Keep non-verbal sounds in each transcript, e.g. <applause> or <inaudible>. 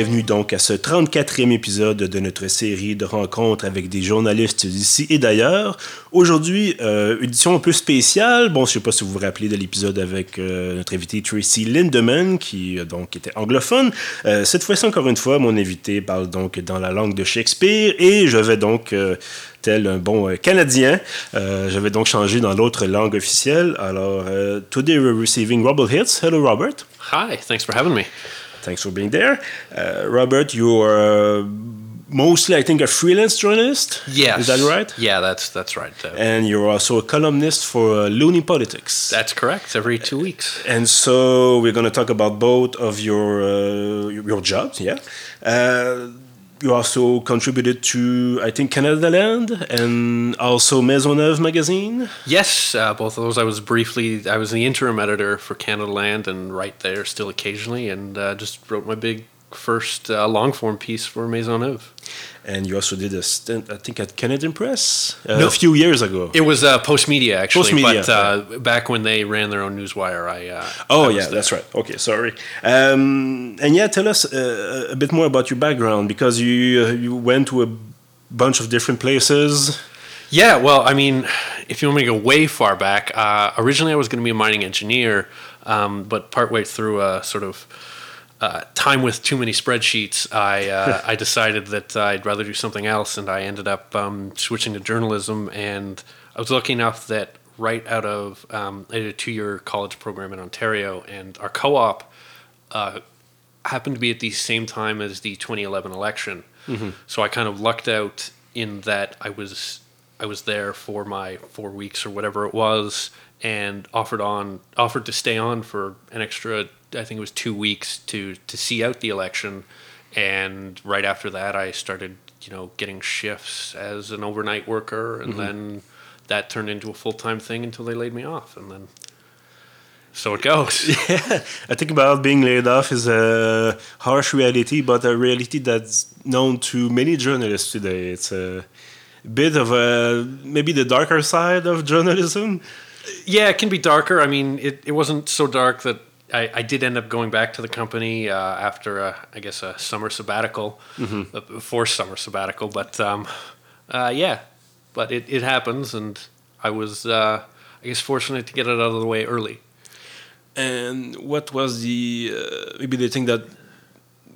Bienvenue donc à ce 34e épisode de notre série de rencontres avec des journalistes d'ici et d'ailleurs. Aujourd'hui, euh, édition un peu spéciale. Bon, je ne sais pas si vous vous rappelez de l'épisode avec euh, notre invité Tracy Lindemann, qui euh, donc était anglophone. Euh, cette fois-ci, encore une fois, mon invité parle donc dans la langue de Shakespeare et je vais donc euh, tel un bon Canadien. Je vais donc changer dans l'autre langue officielle. Alors, euh, today we're receiving Robert Hitz. Hello, Robert. Hi, thanks for having me. Thanks for being there. Uh, Robert, you are uh, mostly, I think, a freelance journalist. Yes. Is that right? Yeah, that's that's right. Uh, And you're also a columnist for uh, Loonie Politics. that's correct. Every two weeks. and so we're going to talk about both of your uh, your jobs. Yeah. You also contributed to, I think, Canadaland and also Maisonneuve magazine. Yes, uh, both of those. I was briefly. I was the interim editor for Canadaland and write there still occasionally, and uh, just wrote my big first uh, long form piece for Maison Maisonneuve. And you also did a stint, I think, at Canadian Press uh, No. a few years ago. It was uh, Postmedia actually, Postmedia, but uh, back when they ran their own newswire, I. Uh, Oh I yeah, there. that's right. Okay, sorry. Um, and yeah, tell us uh, a bit more about your background because you uh, you went to a bunch of different places. Yeah, well, I mean, if you want me to go way far back, uh, originally I was going to be a mining engineer, um, but partway through a sort of uh, time with too many spreadsheets, I uh, <laughs> I decided that I'd rather do something else, and I ended up um, switching to journalism. And I was lucky enough that right out of um, I did a two-year college program in Ontario, and our co-op uh, happened to be at the same time as the 2011 election. So I kind of lucked out in that I was I was there for my four weeks or whatever it was, and offered on offered to stay on for an extra I think it was two weeks to to see out the election, and right after that I started you know getting shifts as an overnight worker, and mm-hmm. then that turned into a full time thing until they laid me off, and then so it goes. <laughs> Yeah, I think about being laid off is a harsh reality, but a reality that's known to many journalists today. It's a bit of a maybe the darker side of journalism. Yeah, it can be darker. I mean, it, it wasn't so dark that I, I did end up going back to the company uh, after, a, I guess, a summer sabbatical, a forced summer sabbatical. But um, uh, yeah, but it, it happens, and I was, uh, I guess, fortunate to get it out of the way early. And what was the uh, maybe the thing that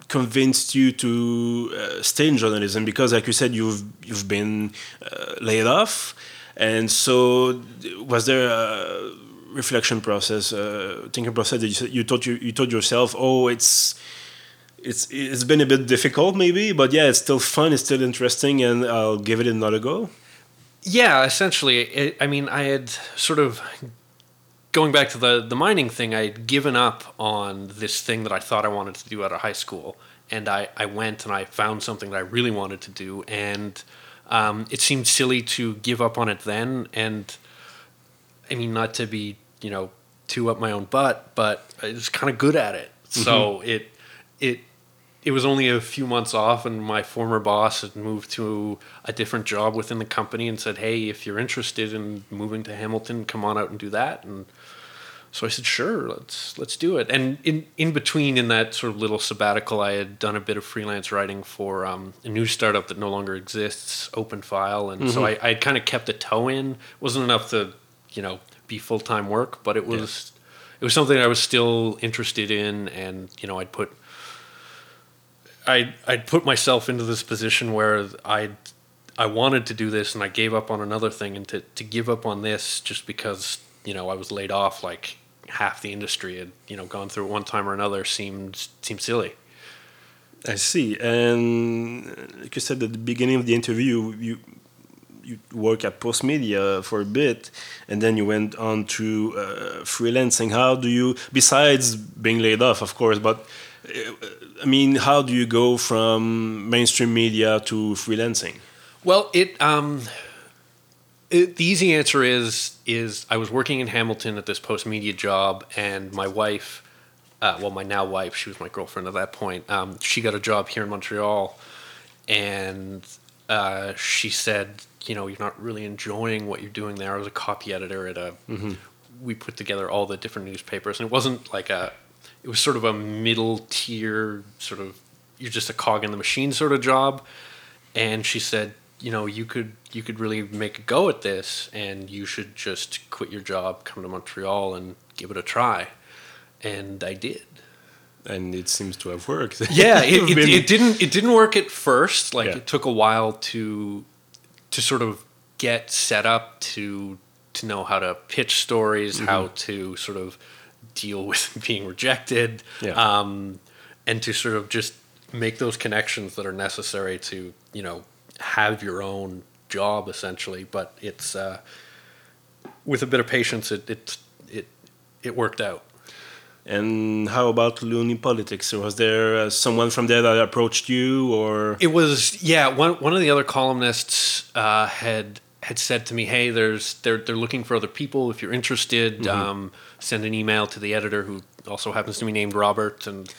convinced you to uh, stay in journalism? Because, like you said, you've you've been uh, laid off, and so was there a reflection process, uh, thinking process that you you thought you you told yourself, oh, it's. It's, it's been a bit difficult maybe but yeah it's still fun it's still interesting and i'll give it another go Yeah, essentially. It, I mean, I had sort of going back to the the mining thing. I had given up on this thing that I thought I wanted to do out of high school, and I I went and I found something that I really wanted to do, and um, it seemed silly to give up on it then. And I mean, not to be you know too up my own butt, but I was kind of good at it, so it it it was only a few months off, and my former boss had moved to a different job within the company and said, "Hey, if you're interested in moving to Hamilton, come on out and do that." And so I said, "Sure, let's let's do it." And in in between, in that sort of little sabbatical, I had done a bit of freelance writing for um, a new startup that no longer exists, Open File, and so I I kind of kept a toe in. It wasn't enough to you know be full time work, but it was it was something I was still interested in, and you know I'd put I I'd put myself into this position where I I wanted to do this and I gave up on another thing and to, to give up on this just because you know I was laid off like half the industry had you know gone through it one time or another seemed seemed silly. I see. And like you said at the beginning of the interview, you you work at Postmedia for a bit, and then you went on to uh, freelancing. How do you, besides being laid off, of course, but uh, I mean, how do you go from mainstream media to freelancing? Well, it um, it, the easy answer is is I was working in Hamilton at this Postmedia job, and my wife uh, well, my now wife, she was my girlfriend at that point. Um, she got a job here in Montreal, and uh, she said, you know, you're not really enjoying what you're doing there. I was a copy editor at a. Mm-hmm. We put together all the different newspapers, and it wasn't like a. It was sort of a middle tier sort of. You're just a cog in the machine sort of job, and she said, you know, you could you could really make a go at this, and you should just quit your job, come to Montreal, and give it a try. And I did. And it seems to have worked. Yeah, it, <laughs> it, it didn't it didn't work at first. Like Yeah. it took a while to to sort of get set up to to know how to pitch stories, Mm-hmm. how to sort of deal <laughs> with being rejected, Yeah. um, and to sort of just make those connections that are necessary to you know have your own job essentially. But it's uh, with a bit of patience, it it it, it worked out. And how about Loonie Politics? Was there uh, someone from there that approached you, or It was yeah. One one of the other columnists uh, had had said to me, "Hey, there's they're they're looking for other people. If you're interested, um, send an email to the editor who also happens to be named Robert." And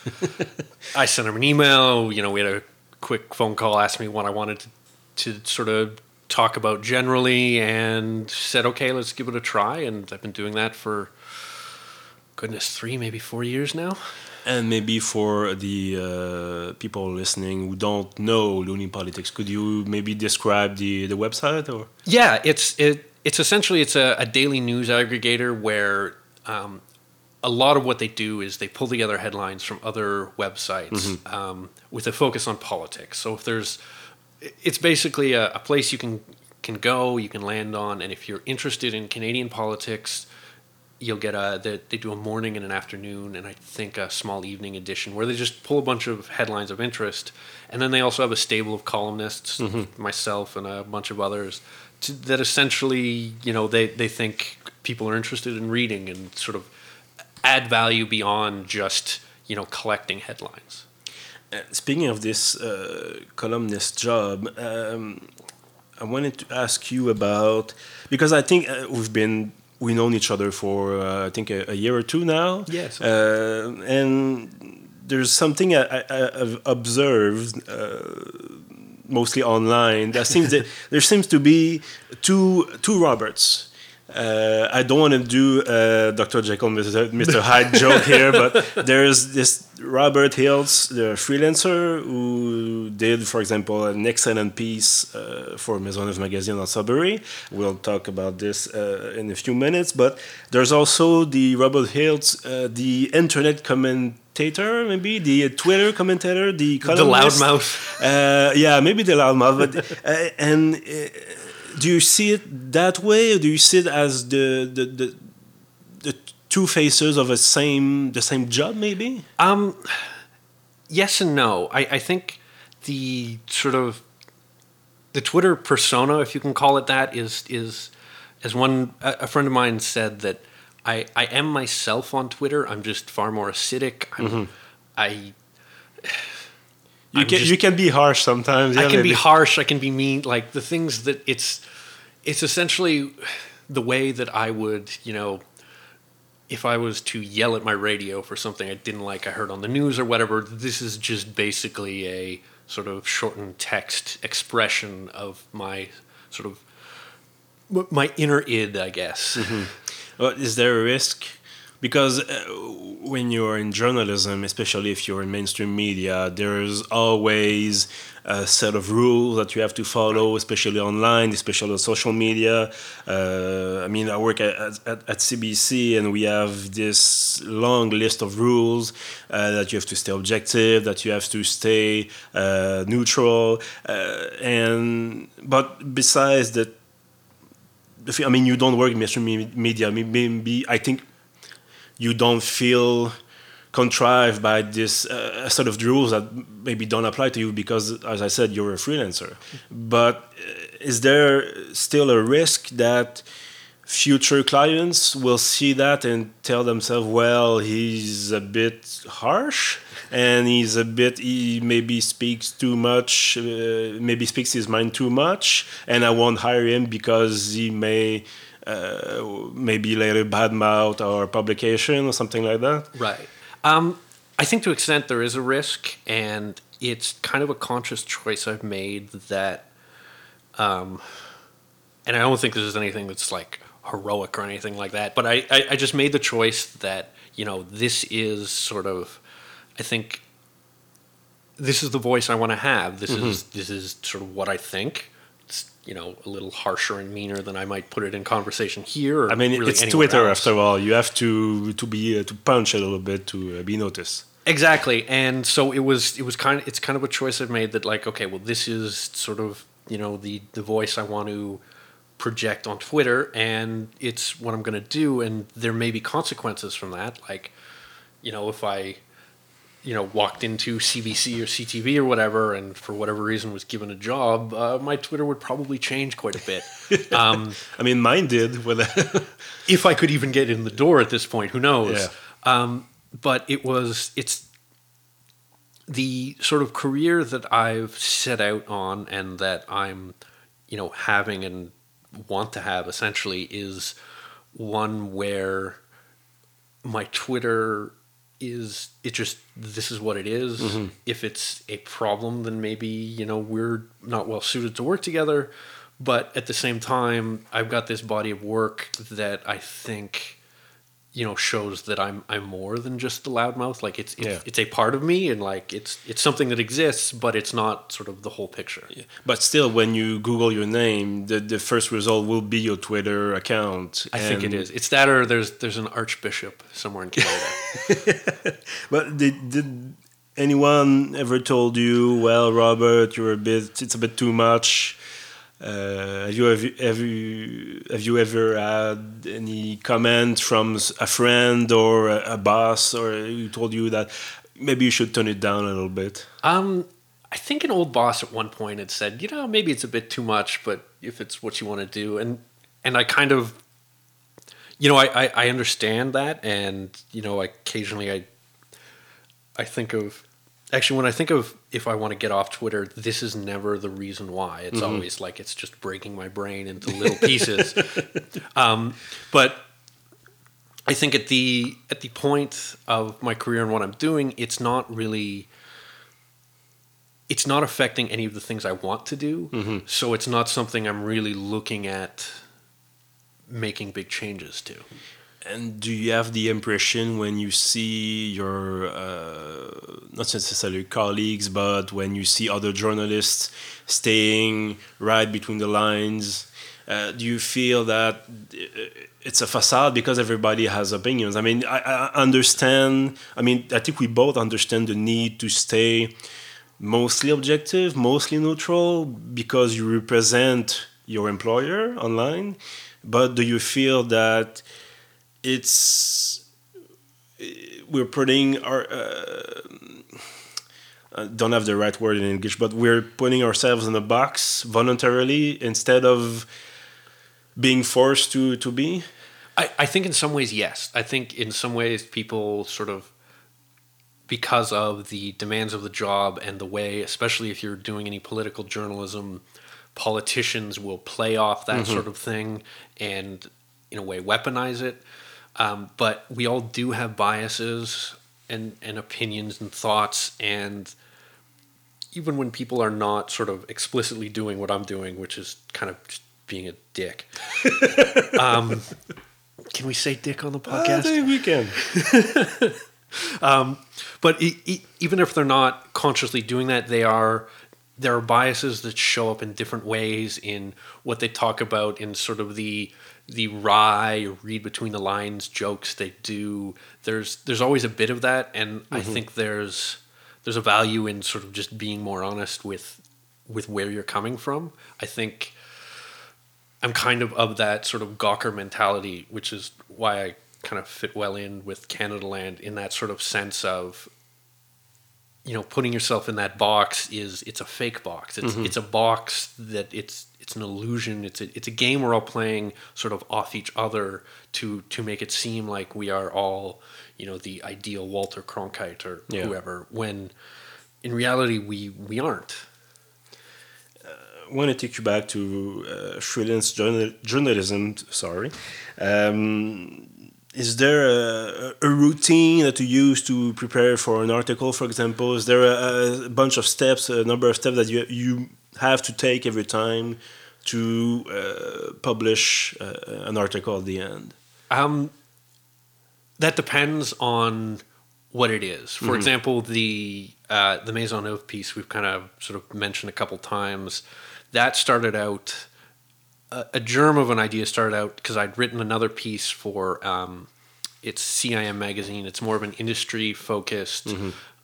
<laughs> I sent him an email. You know, we had a quick phone call, asked me what I wanted to, to sort of talk about generally, and said, "Okay, let's give it a try." And I've been doing that for goodness three, maybe four years now. and maybe for the uh, people listening who don't know Loonie Politics, could you maybe describe the the website or? Yeah, it's it it's essentially it's a, a daily news aggregator where um, a lot of what they do is they pull together headlines from other websites um, with a focus on politics. So if there's, it's basically a, a place you can can go, you can land on, and if you're interested in Canadian politics, you'll get a they, they do a morning and an afternoon and I think a small evening edition where they just pull a bunch of headlines of interest. And then they also have a stable of columnists myself and a bunch of others to, that essentially you know they, they think people are interested in reading and sort of add value beyond just you know collecting headlines. Uh, speaking of this uh, columnist job, um, I wanted to ask you about because I think uh, we've been we known each other for uh, I think a, a year or two now. Yes. uh, and there's something I, I, I've observed. Uh, mostly online. There seems that <laughs> there seems to be two two Roberts. Uh, I don't want to do uh, Dr. Jekyll, Mr. Mr. Hyde joke here, but there's this Robert Hiltz, the freelancer, who did, for example, an excellent piece uh, for Maisonneuve Magazine on Sudbury. We'll talk about this uh, in a few minutes. But there's also the Robert Hiltz, uh, the internet commentator, maybe the Twitter commentator, the columnist. the loudmouth Uh, yeah, maybe the loudmouth. But uh, and uh, do you see it that way, or do you see it as the the the, the two faces of a same the same job? Maybe. Um, yes and no. I, I think the sort of the Twitter persona, if you can call it that, is is as one a, friend of mine said that I I am myself on Twitter. I'm just far more acidic. I'm, I You I'm can just- you can be harsh sometimes. I yeah, can be harsh. I can be mean. Like the things that it's, it's essentially the way that I would, you know, if I was to yell at my radio for something I didn't like, I heard on the news or whatever. This is just basically a sort of shortened text expression of my sort of my inner id, I guess. Mm-hmm. Well, is there a risk? Because uh, when you're in journalism, especially if you're in mainstream media, there's always a set of rules that you have to follow, especially online, especially on social media. Uh, I mean, I work at, at, at CBC and we have this long list of rules uh, that you have to stay objective, that you have to stay uh, neutral. Uh, and But besides that, I mean, you don't work in mainstream media. May- Maybe I think you don't feel contrived by this uh, sort of rules that maybe don't apply to you because, as I said, you're a freelancer. But uh, is there still a risk that future clients will see that and tell themselves, "Well, he's a bit harsh." And he's a bit. He maybe speaks too much. Uh, maybe speaks his mind too much, and I won't hire him because he may uh, maybe later badmouth our publication or something like that. Right. Um, I think to an extent there is a risk, and it's kind of a conscious choice I've made that, um, and I don't think this is anything that's like heroic or anything like that. But I, I, I just made the choice that you know this is sort of, I think, this is the voice I want to have. This is this is sort of what I think. You know a little harsher and meaner than I might put it in conversation here. Or I mean, really it's Twitter else. after all. You have to to be uh, to punch a little bit to uh, be noticed. Exactly, and so it was. It was kind of. It's kind of a choice I've made that, like, okay, well, this is sort of you know the the voice I want to project on Twitter, and it's what I'm going to do, and there may be consequences from that. Like, you know, if I, you know, walked into CBC or CTV or whatever, and for whatever reason was given a job, uh, my Twitter would probably change quite a bit. <laughs> um, I mean, mine did. With <laughs> if I could even get in the door at this point, who knows? Yeah. Um, but it was it's the sort of career that I've set out on and that I'm, you know, having and want to have essentially is one where my Twitter is it just this is what it is. Mm-hmm. If it's a problem, then maybe you know we're not well suited to work together. But at the same time, I've got this body of work that I think you know shows that I'm I'm more than just the loudmouth. Like it's it's, Yeah. it's a part of me, and like it's it's something that exists, but it's not sort of the whole picture. but still, when you Google your name, the, the first result will be your Twitter account. I think it is. It's that, or there's there's an archbishop somewhere in Canada. <laughs> But did, did anyone ever told you, well, Robert, you're a bit, it's a bit too much? Uh, have you you, have you have you ever had any comment from a friend or a, boss or who told you that maybe you should turn it down a little bit? Um, I think an old boss at one point had said, you know, maybe it's a bit too much, but if it's what you want to do, and and I kind of, you know, I, I I understand that, and you know, occasionally I, I think of, actually, when I think of if I want to get off Twitter, this is never the reason why. It's always like it's just breaking my brain into little pieces. <laughs> um, but I think at the at the point of my career and what I'm doing, it's not really it's not affecting any of the things I want to do. So it's not something I'm really looking at making big changes to. And do you have the impression when you see your, uh, not necessarily colleagues, but when you see other journalists staying right between the lines, uh, do you feel that uh, it's a facade because everybody has opinions? I mean, I, I understand, I mean, I think we both understand the need to stay mostly objective, mostly neutral, because you represent your employer online. But do you feel that it's we're putting our uh, I don't have the right word in English, but we're putting ourselves in a box voluntarily instead of being forced to to be. I, I think in some ways, yes. I think in some ways, people sort of, because of the demands of the job and the way, especially if you're doing any political journalism, politicians will play off that sort of thing and, in a way, weaponize it. Um, but we all do have biases and, and opinions and thoughts. And even when people are not sort of explicitly doing what I'm doing, which is kind of just being a dick. <laughs> um, can we say dick on the podcast? I think we can. <laughs> but e- e- even if they're not consciously doing that, they are. There are biases that show up in different ways in what they talk about in sort of the the wry read between the lines jokes they do. There's there's always a bit of that, and I mm-hmm. think there's there's a value in sort of just being more honest with with where you're coming from. I think I'm kind of of that sort of Gawker mentality, which is why I kind of fit well in with Canadaland in that sort of sense of you know putting yourself in that box is it's a fake box. It's it's a box that it's it's an illusion. It's a it's a game we're all playing sort of off each other to to make it seem like we are all you know the ideal Walter Cronkite or Yeah. whoever when in reality we we aren't. I want to take you back to uh, freelance journal- journalism. Sorry, um, is there a, a routine that you use to prepare for an article, for example? Is there a, a bunch of steps, a number of steps that you you have to take every time to uh, publish uh, an article at the end? Um, that depends on what it is. For example, the uh, the Maisonneuve piece we've kind of sort of mentioned a couple times. That started out a, a germ of an idea started out because I'd written another piece for um, it's CIM magazine. It's more of an industry focused.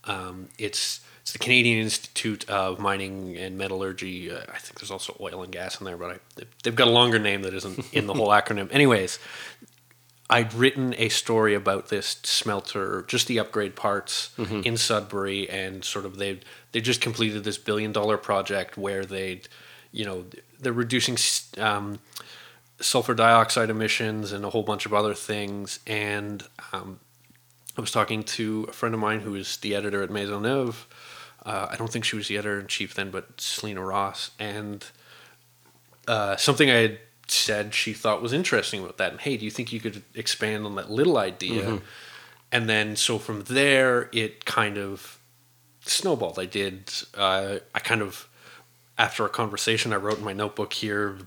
Um, it's it's the Canadian Institute of Mining and Metallurgy. Uh, I think there's also oil and gas in there, but I, they've got a longer name that isn't in the whole <laughs> acronym. Anyways, I'd written a story about this smelter, just the upgrade parts in Sudbury, and sort of they they just completed this billion dollar project where they'd, you know, they're reducing um, sulfur dioxide emissions and a whole bunch of other things. And um, I was talking to a friend of mine who is the editor at Maisonneuve. Uh, I don't think she was the editor in chief then, but Selena Ross, and uh, something I had said she thought was interesting about that. And hey, do you think you could expand on that little idea? And then so from there, it kind of snowballed. I did. Uh, I kind of after a conversation I wrote in my notebook here,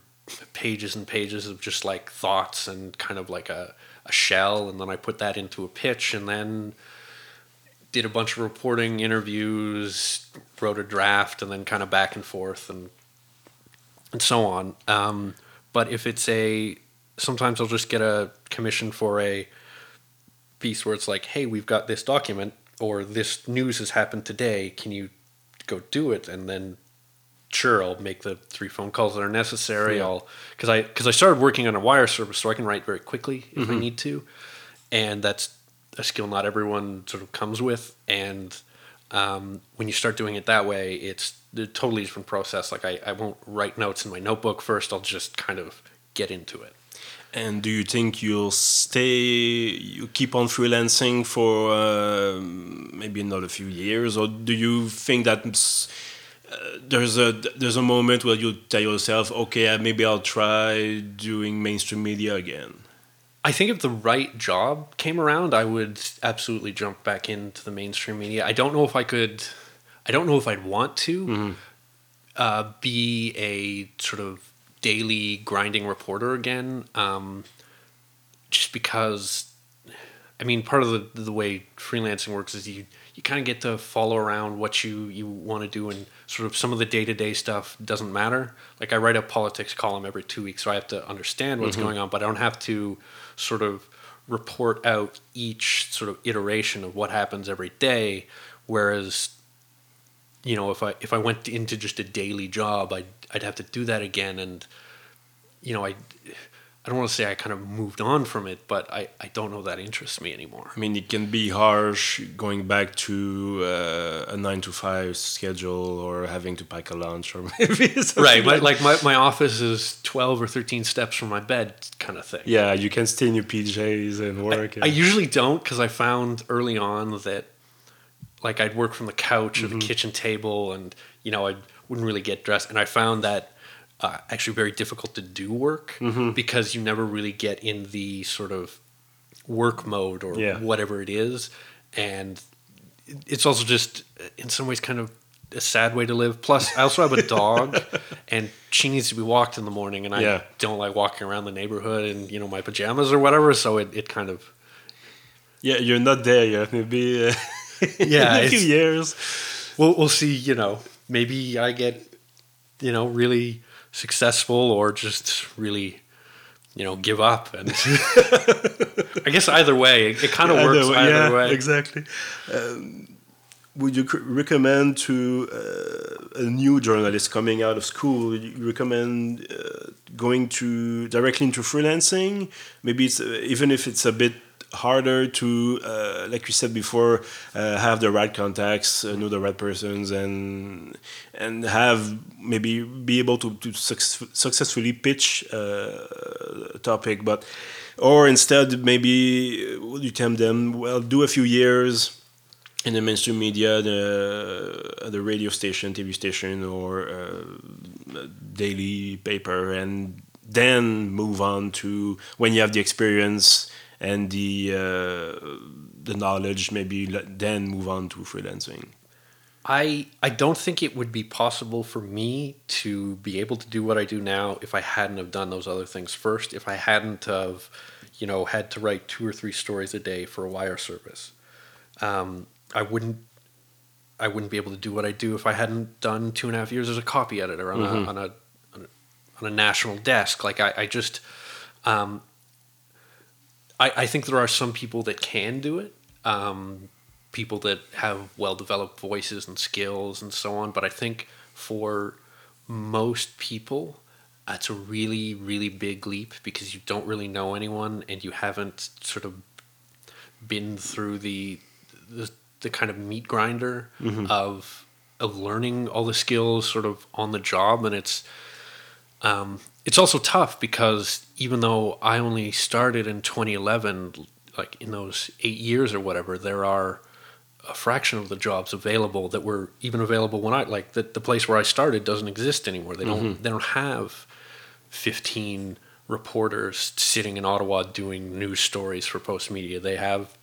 pages and pages of just like thoughts and kind of like a, a shell, and then I put that into a pitch, and then did a bunch of reporting, interviews, wrote a draft, and then kind of back and forth and and so on. Um, but if it's a, sometimes I'll just get a commission for a piece where it's like, hey, we've got this document or this news has happened today. Can you go do it? And then, sure, I'll make the three phone calls that are necessary. Yeah. I'll because I because I started working on a wire service, so I can write very quickly if I need to, and that's a skill not everyone sort of comes with. And um, when you start doing it that way, it's a totally different process. Like I, I won't write notes in my notebook first. I'll just kind of get into it. And do you think you'll stay, you keep on freelancing for uh, maybe another few years, or do you think that uh, there's a there's a moment where you tell yourself, okay, uh, maybe I'll try doing mainstream media again? I think if the right job came around, I would absolutely jump back into the mainstream media. I don't know if I could. I don't know if I'd want to uh, be a sort of daily grinding reporter again. Um, just because, I mean, part of the the way freelancing works is you you kind of get to follow around what you you want to do, and sort of some of the day to day stuff doesn't matter. Like I write a politics column every two weeks, so I have to understand what's mm-hmm. going on, but I don't have to sort of report out each sort of iteration of what happens every day. Whereas you know, if I if I went into just a daily job, I'd I'd have to do that again, and you know, I I don't want to say I kind of moved on from it, but I I don't know that interests me anymore. I mean, it can be harsh going back to uh, a nine to five schedule or having to pack a lunch or <laughs> maybe something Right, my, like my my office is twelve or thirteen steps from my bed, kind of thing. yeah, you can stay in your PJs and work. I usually don't because I found early on that like I'd work from the couch or the kitchen table and you know I wouldn't really get dressed and I found that uh, actually very difficult to do work because you never really get in the sort of work mode or Yeah. whatever it is and it's also just uh, in some ways kind of a sad way to live plus I also have a dog <laughs> and she needs to be walked in the morning and I Yeah. don't like walking around the neighborhood in you know my pajamas or whatever so it, it kind of yeah, you're not there yet. Maybe uh, Yeah, <laughs> in a few years. we'll we'll see. You know, maybe I get you know really successful or just really you know give up and <laughs> I guess either way it, it kind of works either yeah, way. Exactly. Um, would you recommend to uh, a new journalist coming out of school? Would you recommend uh, going to directly into freelancing? Maybe it's uh, even if it's a bit harder to, uh, like you said before, uh, have the right contacts, uh, know the right persons, and and have maybe be able to to suc- successfully pitch uh, a topic, but or instead maybe uh, you tell them, well, do a few years in the mainstream media, the the radio station, TV station, or uh, daily paper, and then move on to when you have the experience and the uh, the knowledge, maybe then move on to freelancing. I I don't think it would be possible for me to be able to do what I do now if I hadn't have done those other things first. If I hadn't have, you know, had to write two or three stories a day for a wire service, um, I wouldn't. I wouldn't be able to do what I do if I hadn't done two and a half years as a copy editor on, mm-hmm. a, on a on a on a national desk. Like I, I just, um, I I think there are some people that can do it. Um, people that have well developed voices and skills and so on. But I think for most people, it's a really, really big leap because you don't really know anyone and you haven't sort of been through the the, the kind of meat grinder mm-hmm. of of learning all the skills sort of on the job and it's um, it's also tough because even though I only started in 2011 like in those 8 years or whatever there are a fraction of the jobs available that were even available when I like the, the place where I started doesn't exist anymore. They don't mm-hmm. they don't have 15 reporters sitting in Ottawa doing news stories for Postmedia. They have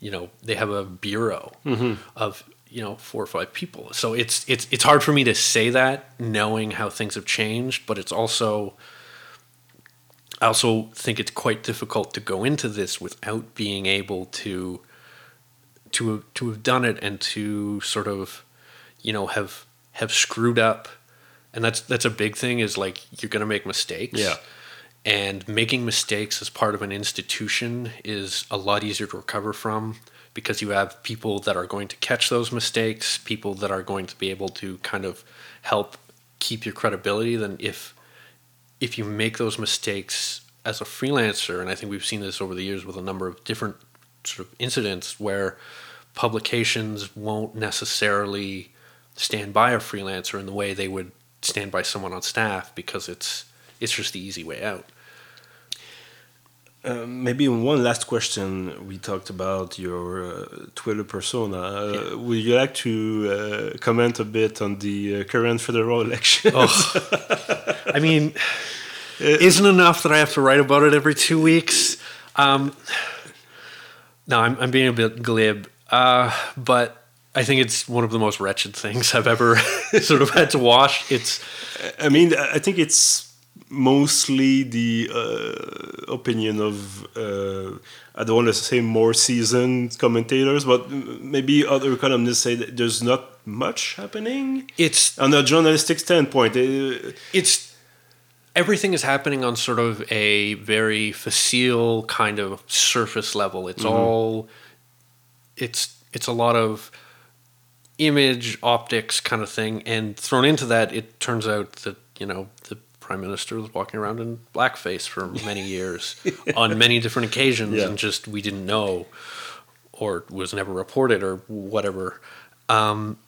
you know, they have a bureau mm-hmm. of you know four or five people. So it's it's it's hard for me to say that knowing how things have changed, but it's also I also think it's quite difficult to go into this without being able to to to have done it and to sort of you know have have screwed up. And that's that's a big thing is like you're going to make mistakes. Yeah. And making mistakes as part of an institution is a lot easier to recover from because you have people that are going to catch those mistakes people that are going to be able to kind of help keep your credibility than if if you make those mistakes as a freelancer and i think we've seen this over the years with a number of different sort of incidents where publications won't necessarily stand by a freelancer in the way they would stand by someone on staff because it's it's just the easy way out. Uh, maybe one last question. We talked about your uh, Twitter persona. Uh, yeah. Would you like to uh, comment a bit on the uh, current federal <laughs> election? oh. I mean, isn't enough that I have to write about it every two weeks? Um, no, I'm, I'm being a bit glib. Uh, but I think it's one of the most wretched things I've ever <laughs> sort of had to watch. It's. I mean, I think it's mostly the uh, opinion of uh, I don't want to say more seasoned commentators, but maybe other columnists say that there's not much happening. It's on a journalistic standpoint. Uh, it's everything is happening on sort of a very facile kind of surface level. It's mm-hmm. all it's it's a lot of image optics kind of thing, and thrown into that, it turns out that you know prime minister was walking around in blackface for many years <laughs> on many different occasions, yeah. and just we didn't know, or was never reported, or whatever. Um,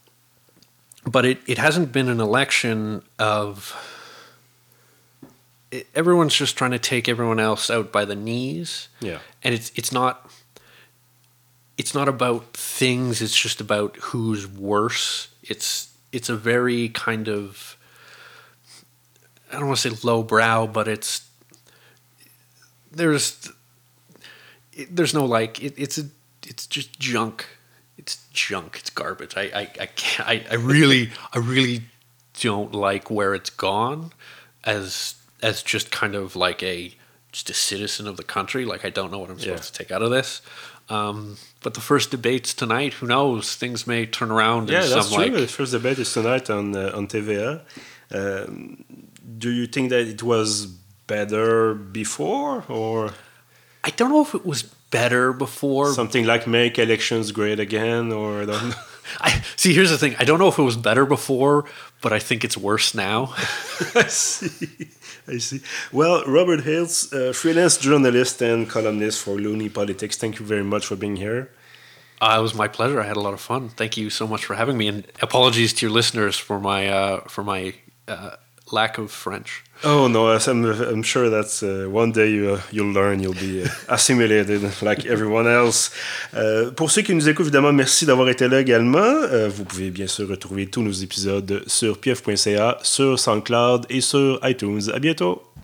but it, it hasn't been an election of it, everyone's just trying to take everyone else out by the knees. Yeah. And it's it's not it's not about things, it's just about who's worse. It's it's a very kind of I don't want to say lowbrow, but it's there's it, there's no like it, it's a it's just junk. It's junk. It's garbage. I I I can't, I, I really I really don't like where it's gone as as just kind of like a just a citizen of the country. Like I don't know what I'm supposed yeah. to take out of this. Um, but the first debates tonight, who knows? Things may turn around. Yeah, that's some, true. Like, the first debate is tonight on uh, on TVA. Um, do you think that it was better before, or I don't know if it was better before. Something like make elections great again, or I don't know. <laughs> I see. Here's the thing. I don't know if it was better before, but I think it's worse now. <laughs> I see. I see. Well, Robert Hiltz, uh, freelance journalist and columnist for Loonie Politics. Thank you very much for being here. Uh, it was my pleasure. I had a lot of fun. Thank you so much for having me, and apologies to your listeners for my uh, for my uh, lack of French. Oh no, I'm, I'm sure that uh, one day you, you'll learn, you'll be uh, <laughs> assimilated like everyone else. Euh, pour ceux qui nous écoutent, évidemment, merci d'avoir été là également. Euh, vous pouvez bien sûr retrouver tous nos épisodes sur pief.ca, sur SoundCloud et sur iTunes. À bientôt.